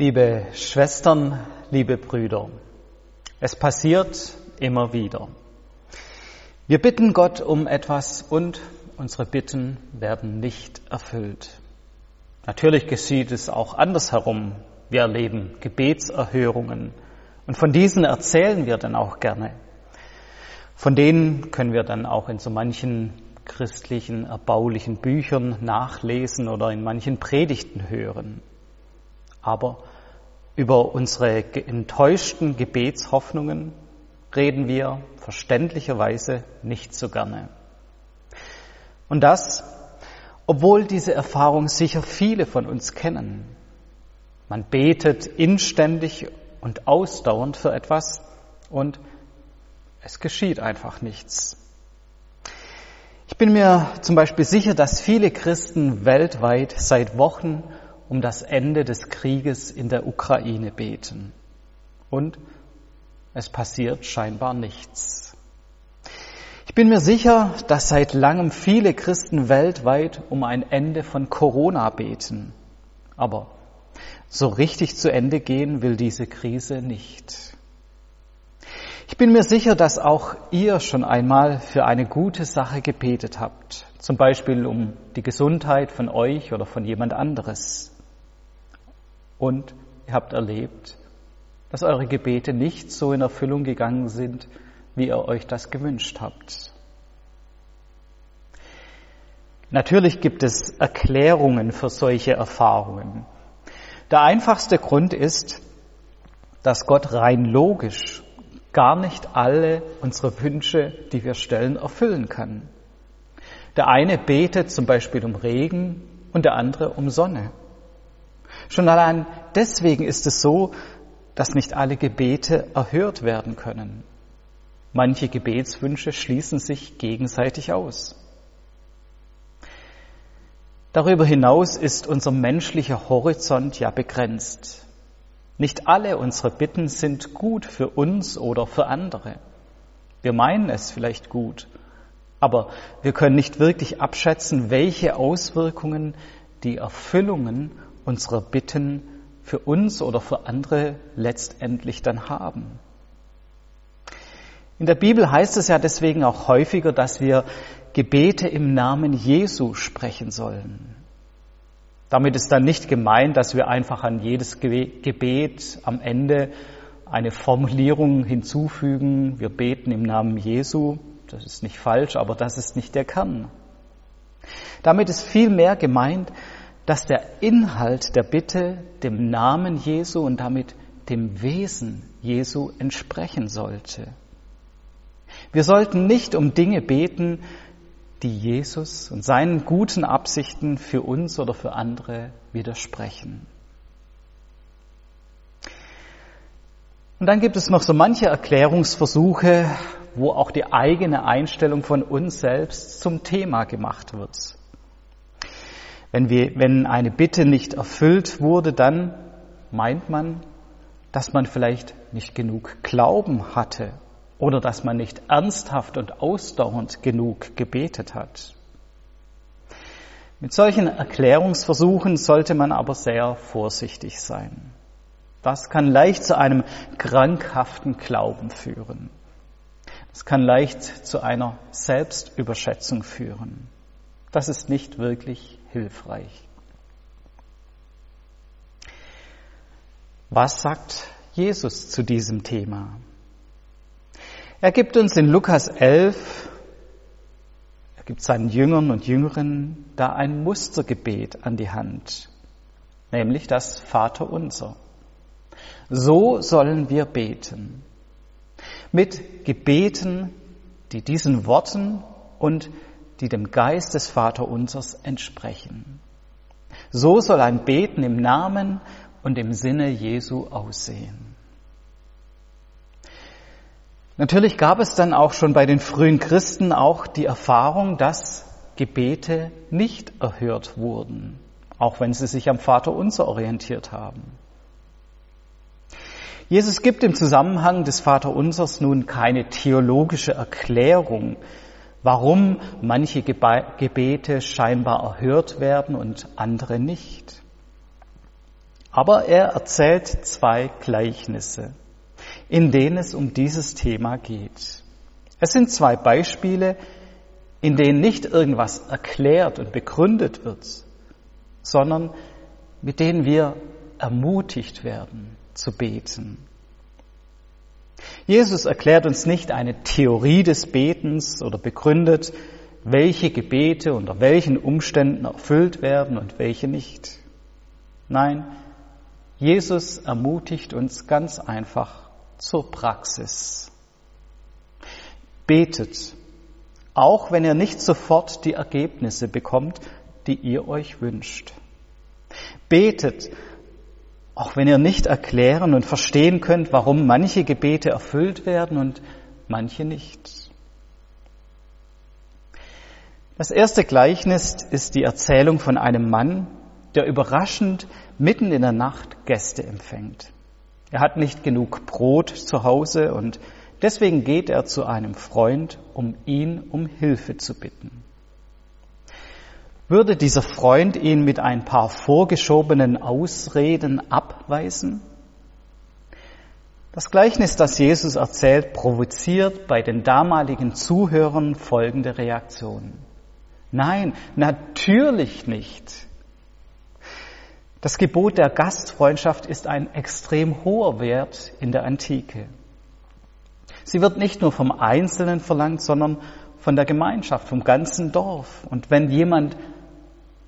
Liebe Schwestern, liebe Brüder, es passiert immer wieder. Wir bitten Gott um etwas und unsere Bitten werden nicht erfüllt. Natürlich geschieht es auch andersherum. Wir erleben Gebetserhörungen und von diesen erzählen wir dann auch gerne. Von denen können wir dann auch in so manchen christlichen, erbaulichen Büchern nachlesen oder in manchen Predigten hören. Aber über unsere enttäuschten Gebetshoffnungen reden wir verständlicherweise nicht so gerne. Und das, obwohl diese Erfahrung sicher viele von uns kennen. Man betet inständig und ausdauernd für etwas und es geschieht einfach nichts. Ich bin mir zum Beispiel sicher, dass viele Christen weltweit seit Wochen um das Ende des Krieges in der Ukraine beten. Und es passiert scheinbar nichts. Ich bin mir sicher, dass seit langem viele Christen weltweit um ein Ende von Corona beten. Aber so richtig zu Ende gehen will diese Krise nicht. Ich bin mir sicher, dass auch ihr schon einmal für eine gute Sache gebetet habt, zum Beispiel um die Gesundheit von euch oder von jemand anderes. Und ihr habt erlebt, dass eure Gebete nicht so in Erfüllung gegangen sind, wie ihr euch das gewünscht habt. Natürlich gibt es Erklärungen für solche Erfahrungen. Der einfachste Grund ist, dass Gott rein logisch gar nicht alle unsere Wünsche, die wir stellen, erfüllen kann. Der eine betet zum Beispiel um Regen und der andere um Sonne. Schon allein deswegen ist es so, dass nicht alle Gebete erhört werden können. Manche Gebetswünsche schließen sich gegenseitig aus. Darüber hinaus ist unser menschlicher Horizont ja begrenzt. Nicht alle unsere Bitten sind gut für uns oder für andere. Wir meinen es vielleicht gut, aber wir können nicht wirklich abschätzen, welche Auswirkungen die Erfüllungen unserer Bitten für uns oder für andere letztendlich dann haben. In der Bibel heißt es ja deswegen auch häufiger, dass wir Gebete im Namen Jesu sprechen sollen. Damit ist dann nicht gemeint, dass wir einfach an jedes Gebet am Ende eine Formulierung hinzufügen, wir beten im Namen Jesu. Das ist nicht falsch, aber das ist nicht der Kern. Damit ist vielmehr gemeint, dass der Inhalt der Bitte dem Namen Jesu und damit dem Wesen Jesu entsprechen sollte. Wir sollten nicht um Dinge beten, die Jesus und seinen guten Absichten für uns oder für andere widersprechen. Und dann gibt es noch so manche Erklärungsversuche, wo auch die eigene Einstellung von uns selbst zum Thema gemacht wird. Wenn, wir, wenn eine Bitte nicht erfüllt wurde, dann meint man, dass man vielleicht nicht genug Glauben hatte oder dass man nicht ernsthaft und ausdauernd genug gebetet hat. Mit solchen Erklärungsversuchen sollte man aber sehr vorsichtig sein. Das kann leicht zu einem krankhaften Glauben führen. Das kann leicht zu einer Selbstüberschätzung führen. Das ist nicht wirklich hilfreich. Was sagt Jesus zu diesem Thema? Er gibt uns in Lukas 11, er gibt seinen Jüngern und Jüngerinnen da ein Mustergebet an die Hand, nämlich das Vaterunser. So sollen wir beten. Mit Gebeten, die diesen Worten und die dem Geist des Vaterunsers entsprechen. So soll ein Beten im Namen und im Sinne Jesu aussehen. Natürlich gab es dann auch schon bei den frühen Christen auch die Erfahrung, dass Gebete nicht erhört wurden, auch wenn sie sich am Vater unser orientiert haben. Jesus gibt im Zusammenhang des Vaterunsers nun keine theologische Erklärung warum manche Gebete scheinbar erhört werden und andere nicht. Aber er erzählt zwei Gleichnisse, in denen es um dieses Thema geht. Es sind zwei Beispiele, in denen nicht irgendwas erklärt und begründet wird, sondern mit denen wir ermutigt werden zu beten. Jesus erklärt uns nicht eine Theorie des Betens oder begründet, welche Gebete unter welchen Umständen erfüllt werden und welche nicht. Nein, Jesus ermutigt uns ganz einfach zur Praxis. Betet, auch wenn ihr nicht sofort die Ergebnisse bekommt, die ihr euch wünscht. Betet, auch wenn ihr nicht erklären und verstehen könnt, warum manche Gebete erfüllt werden und manche nicht. Das erste Gleichnis ist die Erzählung von einem Mann, der überraschend mitten in der Nacht Gäste empfängt. Er hat nicht genug Brot zu Hause und deswegen geht er zu einem Freund, um ihn um Hilfe zu bitten. Würde dieser Freund ihn mit ein paar vorgeschobenen Ausreden abweisen? Das Gleichnis, das Jesus erzählt, provoziert bei den damaligen Zuhörern folgende Reaktion. Nein, natürlich nicht. Das Gebot der Gastfreundschaft ist ein extrem hoher Wert in der Antike. Sie wird nicht nur vom Einzelnen verlangt, sondern von der Gemeinschaft, vom ganzen Dorf. Und wenn jemand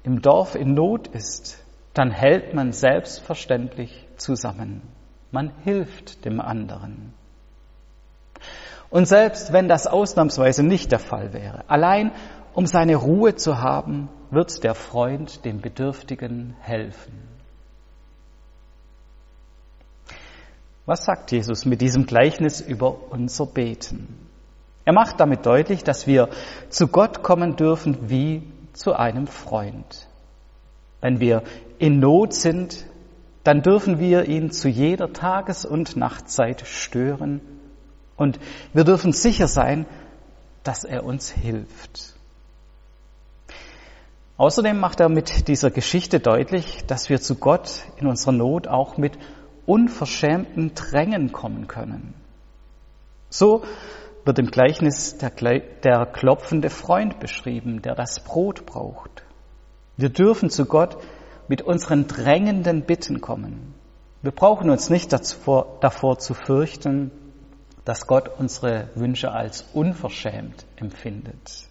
im Dorf in Not ist, dann hält man selbstverständlich zusammen. Man hilft dem anderen. Und selbst wenn das ausnahmsweise nicht der Fall wäre, allein um seine Ruhe zu haben, wird der Freund dem Bedürftigen helfen. Was sagt Jesus mit diesem Gleichnis über unser Beten? Er macht damit deutlich, dass wir zu Gott kommen dürfen wie zu einem Freund. Wenn wir in Not sind, dann dürfen wir ihn zu jeder Tages- und Nachtzeit stören und wir dürfen sicher sein, dass er uns hilft. Außerdem macht er mit dieser Geschichte deutlich, dass wir zu Gott in unserer Not auch mit unverschämten Drängen kommen können. So wird im Gleichnis der, der klopfende Freund beschrieben, der das Brot braucht. Wir dürfen zu Gott mit unseren drängenden Bitten kommen. Wir brauchen uns nicht davor, davor zu fürchten, dass Gott unsere Wünsche als unverschämt empfindet.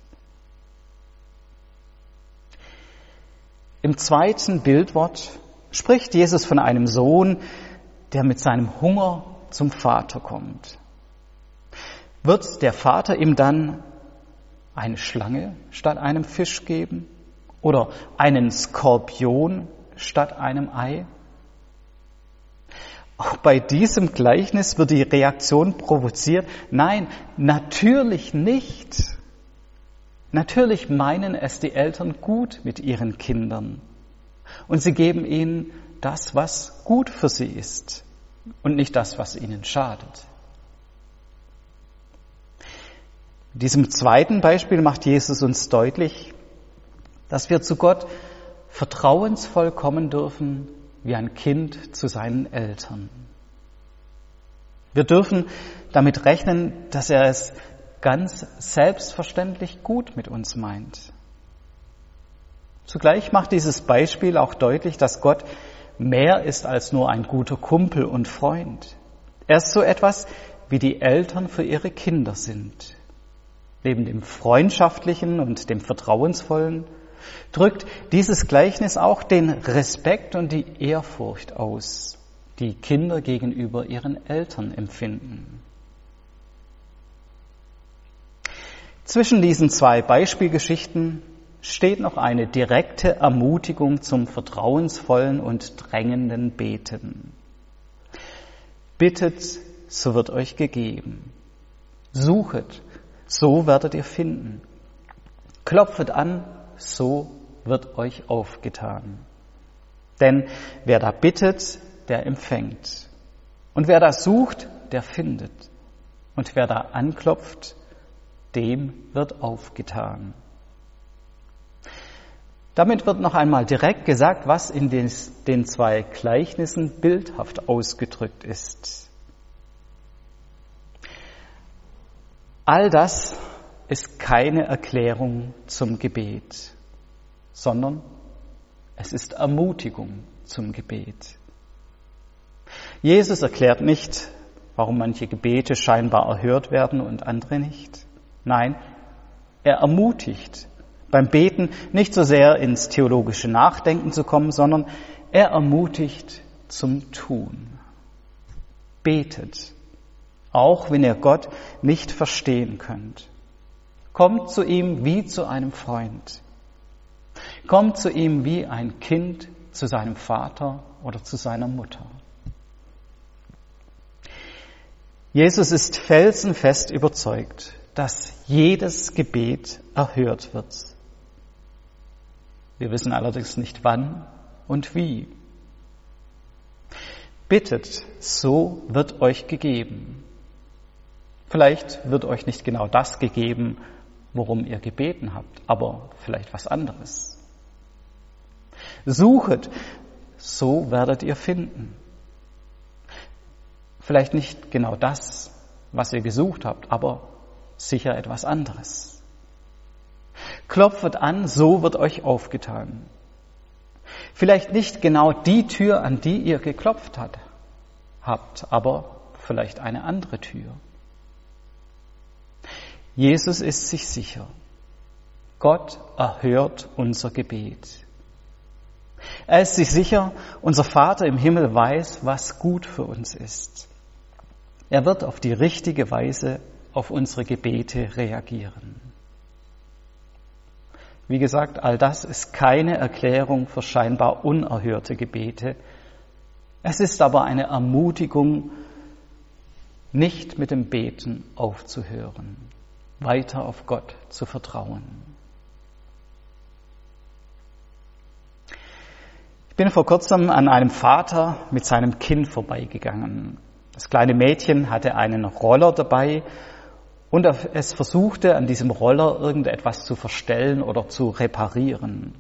Im zweiten Bildwort spricht Jesus von einem Sohn, der mit seinem Hunger zum Vater kommt. Wird der Vater ihm dann eine Schlange statt einem Fisch geben oder einen Skorpion statt einem Ei? Auch bei diesem Gleichnis wird die Reaktion provoziert. Nein, natürlich nicht. Natürlich meinen es die Eltern gut mit ihren Kindern. Und sie geben ihnen das, was gut für sie ist und nicht das, was ihnen schadet. In diesem zweiten Beispiel macht Jesus uns deutlich, dass wir zu Gott vertrauensvoll kommen dürfen wie ein Kind zu seinen Eltern. Wir dürfen damit rechnen, dass er es ganz selbstverständlich gut mit uns meint. Zugleich macht dieses Beispiel auch deutlich, dass Gott mehr ist als nur ein guter Kumpel und Freund. Er ist so etwas, wie die Eltern für ihre Kinder sind. Neben dem Freundschaftlichen und dem Vertrauensvollen drückt dieses Gleichnis auch den Respekt und die Ehrfurcht aus, die Kinder gegenüber ihren Eltern empfinden. Zwischen diesen zwei Beispielgeschichten steht noch eine direkte Ermutigung zum vertrauensvollen und drängenden Beten. Bittet, so wird euch gegeben. Suchet, so werdet ihr finden. Klopfet an, so wird euch aufgetan. Denn wer da bittet, der empfängt. Und wer da sucht, der findet. Und wer da anklopft, dem wird aufgetan. Damit wird noch einmal direkt gesagt, was in den, zwei Gleichnissen bildhaft ausgedrückt ist. All das ist keine Erklärung zum Gebet, sondern es ist Ermutigung zum Gebet. Jesus erklärt nicht, warum manche Gebete scheinbar erhört werden und andere nicht. Nein, er ermutigt beim Beten nicht so sehr ins theologische Nachdenken zu kommen, sondern er ermutigt zum Tun. Betet, auch wenn ihr Gott nicht verstehen könnt. Kommt zu ihm wie zu einem Freund. Kommt zu ihm wie ein Kind zu seinem Vater oder zu seiner Mutter. Jesus ist felsenfest überzeugt, dass jedes Gebet erhört wird. Wir wissen allerdings nicht wann und wie. Bittet, so wird euch gegeben. Vielleicht wird euch nicht genau das gegeben, worum ihr gebeten habt, aber vielleicht was anderes. Suchet, so werdet ihr finden. Vielleicht nicht genau das, was ihr gesucht habt, aber sicher etwas anderes. Klopfet an, so wird euch aufgetan. Vielleicht nicht genau die Tür, an die ihr geklopft habt, aber vielleicht eine andere Tür. Jesus ist sich sicher. Gott erhört unser Gebet. Er ist sich sicher, unser Vater im Himmel weiß, was gut für uns ist. Er wird auf die richtige Weise auf unsere Gebete reagieren. Wie gesagt, all das ist keine Erklärung für scheinbar unerhörte Gebete. Es ist aber eine Ermutigung, nicht mit dem Beten aufzuhören, weiter auf Gott zu vertrauen. Ich bin vor kurzem an einem Vater mit seinem Kind vorbeigegangen. Das kleine Mädchen hatte einen Roller dabei und es versuchte an diesem Roller irgendetwas zu verstellen oder zu reparieren.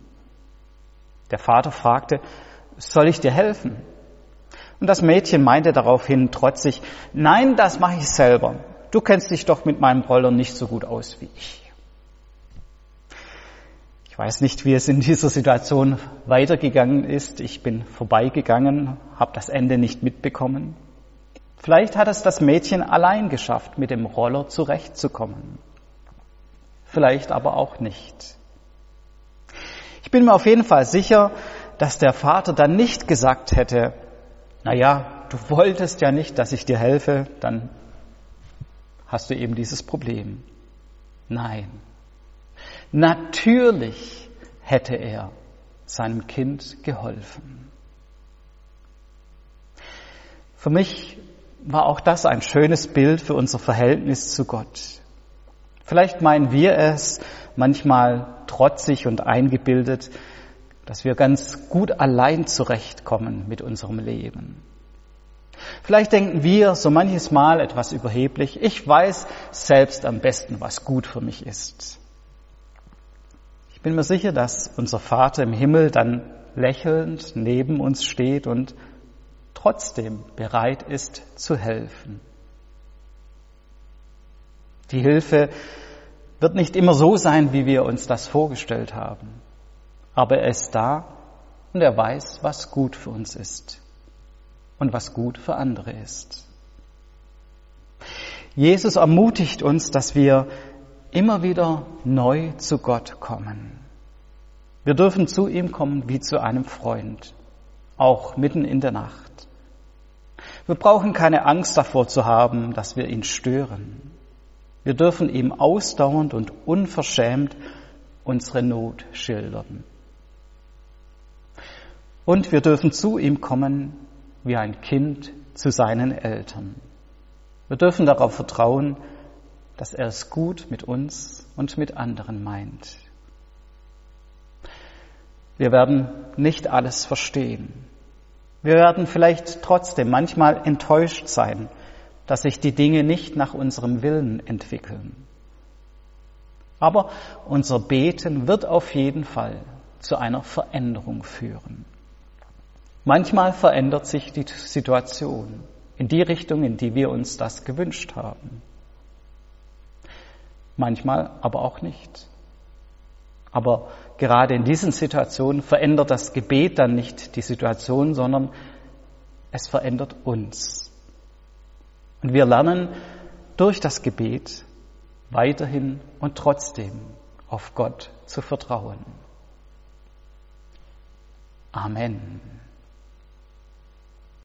Der Vater fragte, soll ich dir helfen? Und das Mädchen meinte daraufhin trotzig, nein, das mache ich selber. Du kennst dich doch mit meinem Roller nicht so gut aus wie ich. Ich weiß nicht, wie es in dieser Situation weitergegangen ist. Ich bin vorbeigegangen, habe das Ende nicht mitbekommen. Vielleicht hat es das Mädchen allein geschafft, mit dem Roller zurechtzukommen. Vielleicht aber auch nicht. Ich bin mir auf jeden Fall sicher, dass der Vater dann nicht gesagt hätte, na ja, du wolltest ja nicht, dass ich dir helfe, dann hast du eben dieses Problem. Nein. Natürlich hätte er seinem Kind geholfen. Für mich war auch das ein schönes Bild für unser Verhältnis zu Gott. Vielleicht meinen wir es manchmal trotzig und eingebildet, dass wir ganz gut allein zurechtkommen mit unserem Leben. Vielleicht denken wir so manches Mal etwas überheblich, ich weiß selbst am besten, was gut für mich ist. Ich bin mir sicher, dass unser Vater im Himmel dann lächelnd neben uns steht und trotzdem bereit ist zu helfen. Die Hilfe wird nicht immer so sein, wie wir uns das vorgestellt haben, aber er ist da und er weiß, was gut für uns ist und was gut für andere ist. Jesus ermutigt uns, dass wir immer wieder neu zu Gott kommen. Wir dürfen zu ihm kommen wie zu einem Freund, auch mitten in der Nacht. Wir brauchen keine Angst davor zu haben, dass wir ihn stören. Wir dürfen ihm ausdauernd und unverschämt unsere Not schildern. Und wir dürfen zu ihm kommen wie ein Kind zu seinen Eltern. Wir dürfen darauf vertrauen, dass er es gut mit uns und mit anderen meint. Wir werden nicht alles verstehen. Wir werden vielleicht trotzdem manchmal enttäuscht sein, dass sich die Dinge nicht nach unserem Willen entwickeln. Aber unser Beten wird auf jeden Fall zu einer Veränderung führen. Manchmal verändert sich die Situation in die Richtung, in die wir uns das gewünscht haben. Manchmal aber auch nicht. Aber gerade in diesen Situationen verändert das Gebet dann nicht die Situation, sondern es verändert uns. Und wir lernen durch das Gebet weiterhin und trotzdem auf Gott zu vertrauen. Amen.